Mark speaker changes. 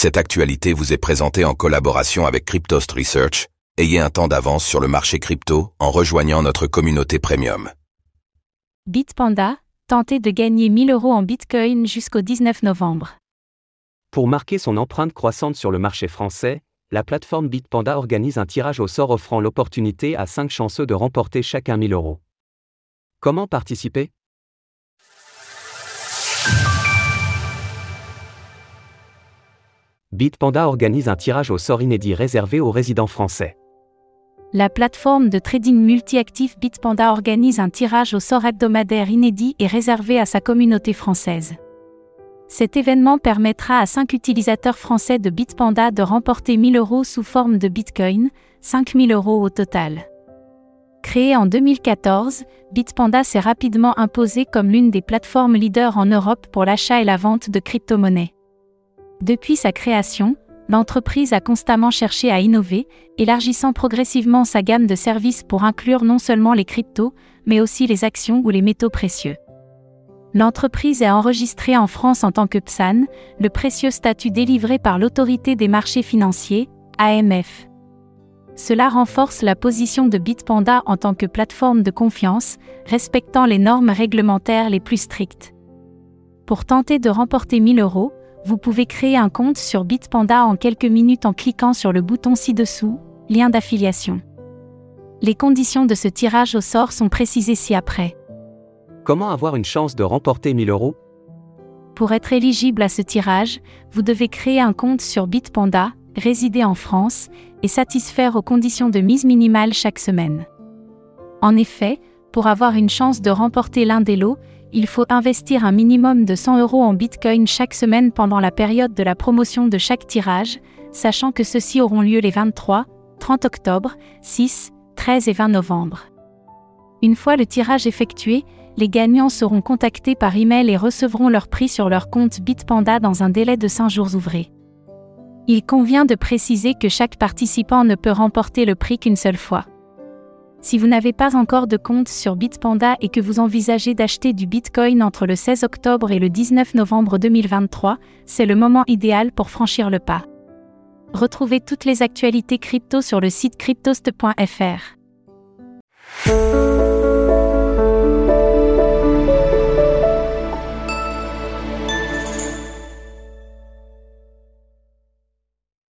Speaker 1: Cette actualité vous est présentée en collaboration avec Cryptost Research. Ayez un temps d'avance sur le marché crypto en rejoignant notre communauté premium.
Speaker 2: Bitpanda, tentez de gagner 1000 euros en Bitcoin jusqu'au 19 novembre.
Speaker 3: Pour marquer son empreinte croissante sur le marché français, la plateforme Bitpanda organise un tirage au sort offrant l'opportunité à 5 chanceux de remporter chacun 1000 euros. Comment participer? Bitpanda organise un tirage au sort inédit réservé aux résidents français.
Speaker 2: La plateforme de trading multi-actif Bitpanda organise un tirage au sort hebdomadaire inédit et réservé à sa communauté française. Cet événement permettra à 5 utilisateurs français de Bitpanda de remporter 1000 euros sous forme de Bitcoin, 5000 euros au total. Créé en 2014, Bitpanda s'est rapidement imposé comme l'une des plateformes leaders en Europe pour l'achat et la vente de crypto-monnaies. Depuis sa création, l'entreprise a constamment cherché à innover, élargissant progressivement sa gamme de services pour inclure non seulement les cryptos, mais aussi les actions ou les métaux précieux. L'entreprise est enregistrée en France en tant que PSAN, le précieux statut délivré par l'autorité des marchés financiers, AMF. Cela renforce la position de Bitpanda en tant que plateforme de confiance, respectant les normes réglementaires les plus strictes. Pour tenter de remporter 1000 euros, vous pouvez créer un compte sur Bitpanda en quelques minutes en cliquant sur le bouton ci-dessous, lien d'affiliation. Les conditions de ce tirage au sort sont précisées ci-après.
Speaker 3: Comment avoir une chance de remporter 1000 euros?
Speaker 2: Pour être éligible à ce tirage, vous devez créer un compte sur Bitpanda, résider en France, et satisfaire aux conditions de mise minimale chaque semaine. En effet, pour avoir une chance de remporter l'un des lots, il faut investir un minimum de 100 euros en Bitcoin chaque semaine pendant la période de la promotion de chaque tirage, sachant que ceux-ci auront lieu les 23, 30 octobre, 6, 13 et 20 novembre. Une fois le tirage effectué, les gagnants seront contactés par email et recevront leur prix sur leur compte Bitpanda dans un délai de 5 jours ouvrés. Il convient de préciser que chaque participant ne peut remporter le prix qu'une seule fois. Si vous n'avez pas encore de compte sur Bitpanda et que vous envisagez d'acheter du Bitcoin entre le 16 octobre et le 19 novembre 2023, c'est le moment idéal pour franchir le pas. Retrouvez toutes les actualités crypto sur le site cryptost.fr.